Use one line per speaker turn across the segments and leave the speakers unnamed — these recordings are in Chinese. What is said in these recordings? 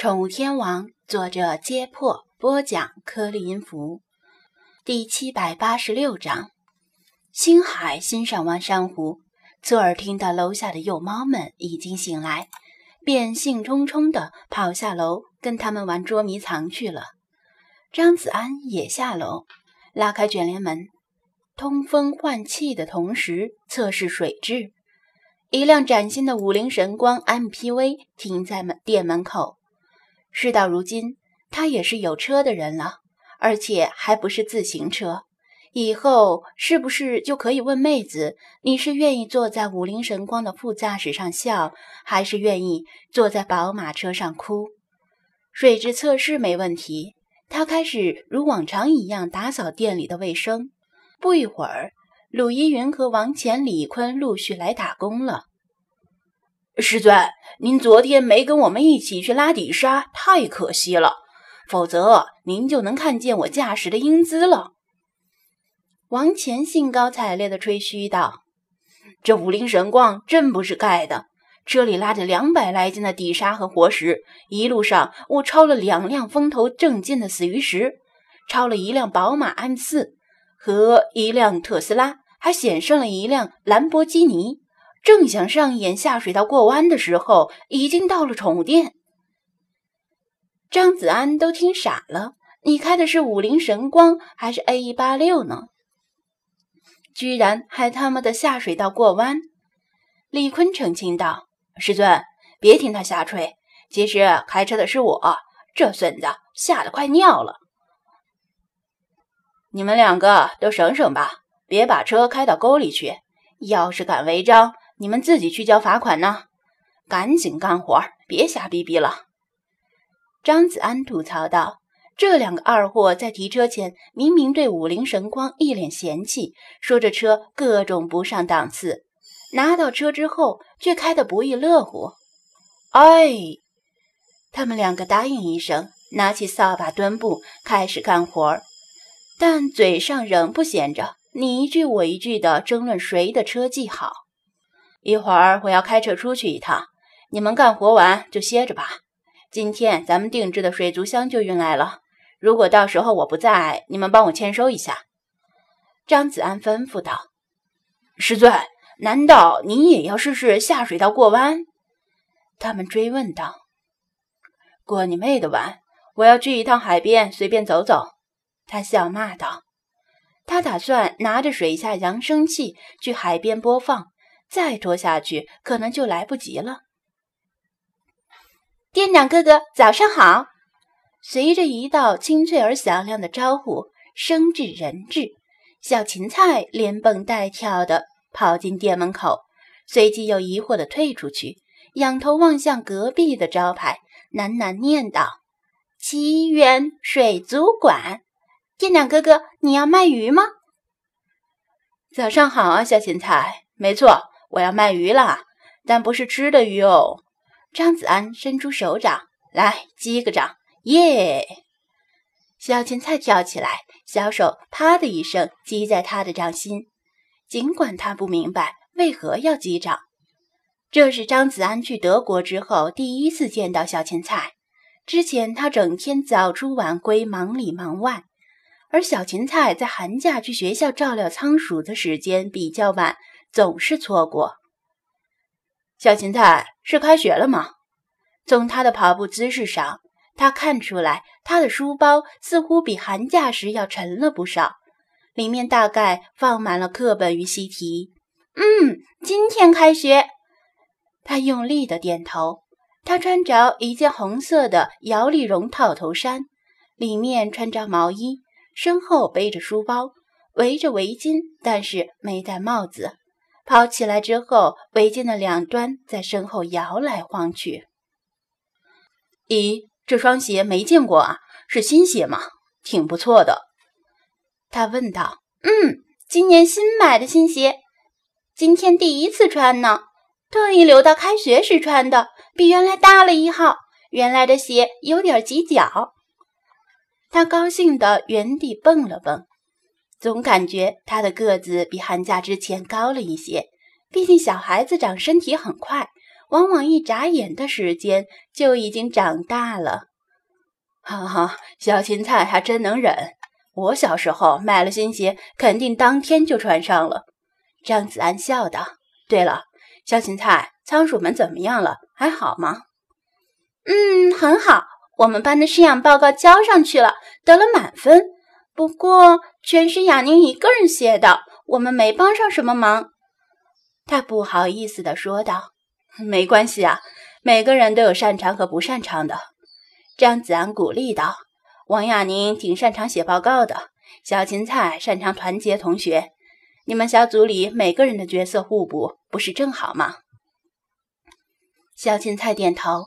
宠物天王》，作者：揭破，播讲：颗粒音符，第七百八十六章。星海欣赏完珊瑚，侧耳听到楼下的幼猫们已经醒来，便兴冲冲地跑下楼跟他们玩捉迷藏去了。张子安也下楼，拉开卷帘门，通风换气的同时测试水质。一辆崭新的五菱神光 MPV 停在门店门口。事到如今，他也是有车的人了，而且还不是自行车。以后是不是就可以问妹子，你是愿意坐在五菱神光的副驾驶上笑，还是愿意坐在宝马车上哭？水质测试没问题，他开始如往常一样打扫店里的卫生。不一会儿，鲁依云和王乾、李坤陆续来打工了。
师尊，您昨天没跟我们一起去拉底沙，太可惜了。否则，您就能看见我驾驶的英姿了。
王乾兴高采烈地吹嘘道：“
这五菱神光真不是盖的，车里拉着两百来斤的底沙和活石，一路上我超了两辆风头正劲的死鱼石，超了一辆宝马 M 四和一辆特斯拉，还险胜了一辆兰博基尼。”正想上演下水道过弯的时候，已经到了宠物店。
张子安都听傻了，你开的是五菱神光还是 A 一八六呢？居然还他妈的下水道过弯！
李坤澄清道：“师尊，别听他瞎吹，其实开车的是我。这孙子吓得快尿了。你们两个都省省吧，别把车开到沟里去。要是敢违章，你们自己去交罚款呢，赶紧干活，别瞎逼逼了。”
张子安吐槽道。这两个二货在提车前明明对五菱神光一脸嫌弃，说这车各种不上档次，拿到车之后却开得不亦乐乎。
哎，
他们两个答应一声，拿起扫把墩布开始干活儿，但嘴上仍不闲着，你一句我一句的争论谁的车技好。
一会儿我要开车出去一趟，你们干活完就歇着吧。今天咱们定制的水族箱就运来了，如果到时候我不在，你们帮我签收一下。”
张子安吩咐道。
“师尊，难道您也要试试下水道过弯？”
他们追问道。
“过你妹的弯！我要去一趟海边，随便走走。”
他笑骂道。他打算拿着水下扬声器去海边播放。再拖下去，可能就来不及了。店长哥哥，早上好！随着一道清脆而响亮的招呼，声至人至，小芹菜连蹦带跳的跑进店门口，随即又疑惑的退出去，仰头望向隔壁的招牌，喃喃念道：“奇缘水族馆，店长哥哥，你要卖鱼吗？”
早上好啊，小芹菜，没错。我要卖鱼啦，但不是吃的鱼哦。
张子安伸出手掌来击个掌，耶！小芹菜跳起来，小手啪的一声击在他的掌心。尽管他不明白为何要击掌，这是张子安去德国之后第一次见到小芹菜。之前他整天早出晚归，忙里忙外，而小芹菜在寒假去学校照料仓鼠的时间比较晚。总是错过。
小芹菜是开学了吗？
从他的跑步姿势上，他看出来他的书包似乎比寒假时要沉了不少，里面大概放满了课本与习题。嗯，今天开学。他用力的点头。他穿着一件红色的摇粒绒套头衫，里面穿着毛衣，身后背着书包，围着围巾，但是没戴帽子。跑起来之后，围巾的两端在身后摇来晃去。
咦，这双鞋没见过啊，是新鞋吗？挺不错的。
他问道。嗯，今年新买的新鞋，今天第一次穿呢，特意留到开学时穿的，比原来大了一号。原来的鞋有点挤脚。他高兴地原地蹦了蹦。总感觉他的个子比寒假之前高了一些，毕竟小孩子长身体很快，往往一眨眼的时间就已经长大了。
哈哈，小芹菜还真能忍。我小时候买了新鞋，肯定当天就穿上了。张子安笑道：“对了，小芹菜，仓鼠们怎么样了？还好吗？”“
嗯，很好。我们班的试养报告交上去了，得了满分。不过全是雅宁一个人写的，我们没帮上什么忙。”
他不好意思地说道。“没关系啊，每个人都有擅长和不擅长的。”张子安鼓励道：“王亚宁挺擅长写报告的，小芹菜擅长团结同学。你们小组里每个人的角色互补，不是正好吗？”
小芹菜点头。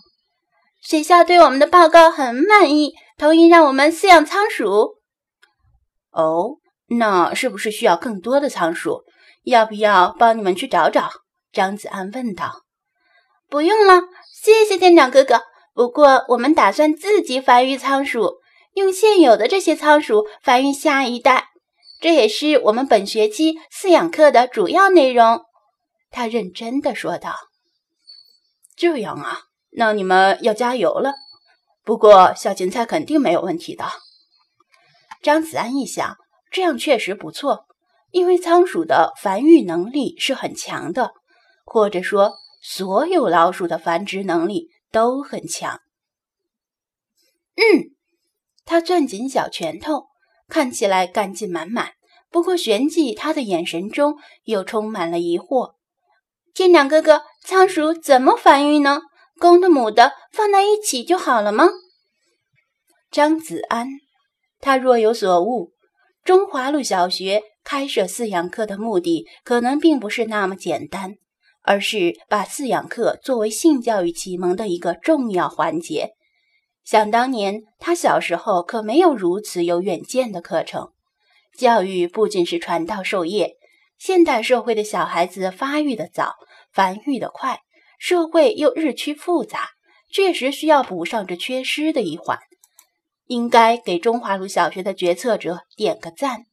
学校对我们的报告很满意，同意让我们饲养仓鼠。
哦，那是不是需要更多的仓鼠？要不要帮你们去找找？张子安问道。
“不用了，谢谢店长哥哥。”不过，我们打算自己繁育仓鼠，用现有的这些仓鼠繁育下一代，这也是我们本学期饲养课的主要内容。”
他认真的说道。“这样啊，那你们要加油了。不过，小芹菜肯定没有问题的。”张子安一想，这样确实不错，因为仓鼠的繁育能力是很强的，或者说，所有老鼠的繁殖能力。都很强。
嗯，他攥紧小拳头，看起来干劲满满。不过旋即，他的眼神中又充满了疑惑。舰长哥哥，仓鼠怎么繁育呢？公的母的放在一起就好了吗？
张子安，他若有所悟，中华路小学开设饲养课的目的可能并不是那么简单。而是把饲养课作为性教育启蒙的一个重要环节。想当年，他小时候可没有如此有远见的课程。教育不仅是传道授业，现代社会的小孩子发育的早，繁育的快，社会又日趋复杂，确实需要补上这缺失的一环。应该给中华路小学的决策者点个赞。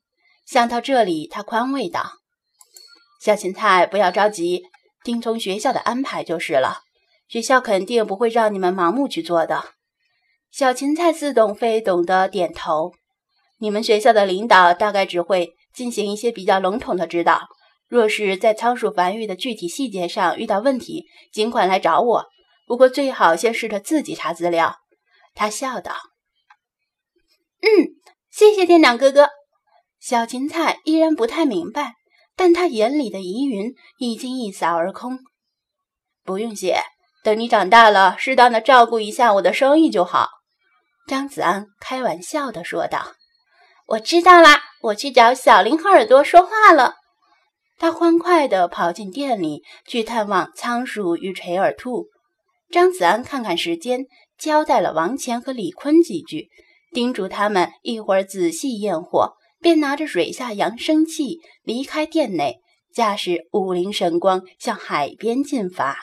想到这里，他宽慰道：“小芹菜，不要着急。”听从学校的安排就是了，学校肯定不会让你们盲目去做的。小芹菜似懂非懂的点头。你们学校的领导大概只会进行一些比较笼统的指导。若是在仓鼠繁育的具体细节上遇到问题，尽管来找我。不过最好先试着自己查资料。他笑道：“
嗯，谢谢店长哥哥。”小芹菜依然不太明白。但他眼里的疑云已经一扫而空。
不用谢，等你长大了，适当的照顾一下我的生意就好。”张子安开玩笑的说道。
“我知道啦，我去找小林和耳朵说话了。”
他欢快地跑进店里去探望仓鼠与垂耳兔。张子安看看时间，交代了王乾和李坤几句，叮嘱他们一会儿仔细验货。便拿着水下扬声器离开店内，驾驶五菱神光向海边进发。